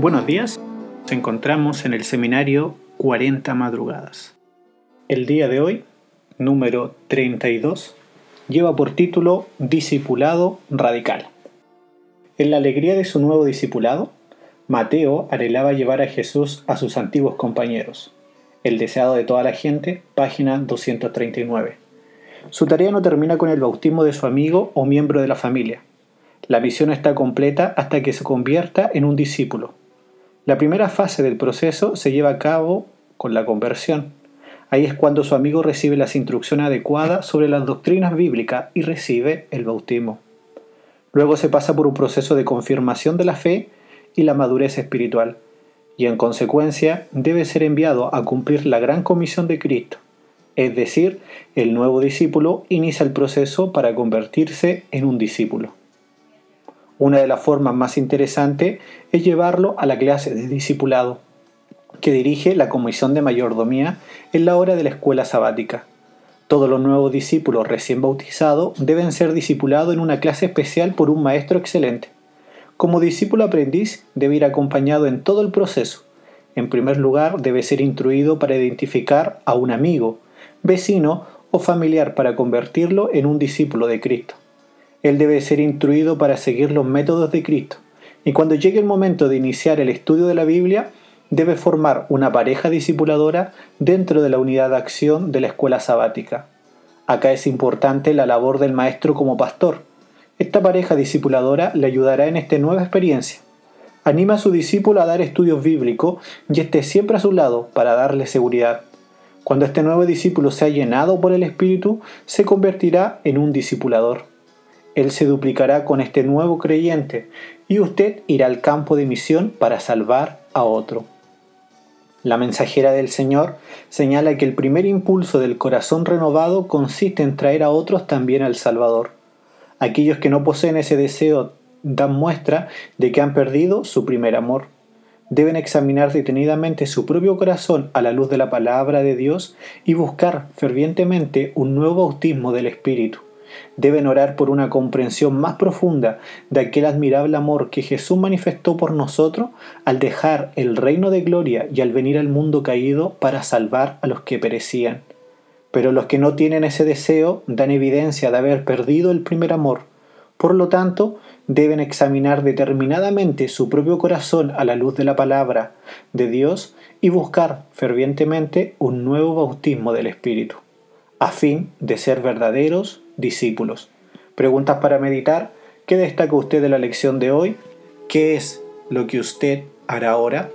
Buenos días, nos encontramos en el seminario 40 madrugadas. El día de hoy, número 32, lleva por título Discipulado Radical. En la alegría de su nuevo discipulado, Mateo anhelaba llevar a Jesús a sus antiguos compañeros. El deseado de toda la gente, página 239. Su tarea no termina con el bautismo de su amigo o miembro de la familia. La misión está completa hasta que se convierta en un discípulo. La primera fase del proceso se lleva a cabo con la conversión. Ahí es cuando su amigo recibe las instrucciones adecuadas sobre las doctrinas bíblicas y recibe el bautismo. Luego se pasa por un proceso de confirmación de la fe y la madurez espiritual, y en consecuencia debe ser enviado a cumplir la gran comisión de Cristo, es decir, el nuevo discípulo inicia el proceso para convertirse en un discípulo. Una de las formas más interesantes es llevarlo a la clase de discipulado, que dirige la Comisión de Mayordomía en la hora de la escuela sabática. Todos los nuevos discípulos recién bautizados deben ser discipulados en una clase especial por un maestro excelente. Como discípulo aprendiz debe ir acompañado en todo el proceso. En primer lugar, debe ser instruido para identificar a un amigo, vecino o familiar para convertirlo en un discípulo de Cristo. Él debe ser instruido para seguir los métodos de Cristo. Y cuando llegue el momento de iniciar el estudio de la Biblia, debe formar una pareja discipuladora dentro de la unidad de acción de la escuela sabática. Acá es importante la labor del maestro como pastor. Esta pareja discipuladora le ayudará en esta nueva experiencia. Anima a su discípulo a dar estudios bíblicos y esté siempre a su lado para darle seguridad. Cuando este nuevo discípulo sea llenado por el Espíritu, se convertirá en un discipulador. Él se duplicará con este nuevo creyente y usted irá al campo de misión para salvar a otro. La mensajera del Señor señala que el primer impulso del corazón renovado consiste en traer a otros también al Salvador. Aquellos que no poseen ese deseo dan muestra de que han perdido su primer amor. Deben examinar detenidamente su propio corazón a la luz de la palabra de Dios y buscar fervientemente un nuevo bautismo del Espíritu deben orar por una comprensión más profunda de aquel admirable amor que Jesús manifestó por nosotros al dejar el reino de gloria y al venir al mundo caído para salvar a los que perecían. Pero los que no tienen ese deseo dan evidencia de haber perdido el primer amor. Por lo tanto, deben examinar determinadamente su propio corazón a la luz de la palabra de Dios y buscar fervientemente un nuevo bautismo del Espíritu, a fin de ser verdaderos discípulos. Preguntas para meditar. ¿Qué destaca usted de la lección de hoy? ¿Qué es lo que usted hará ahora?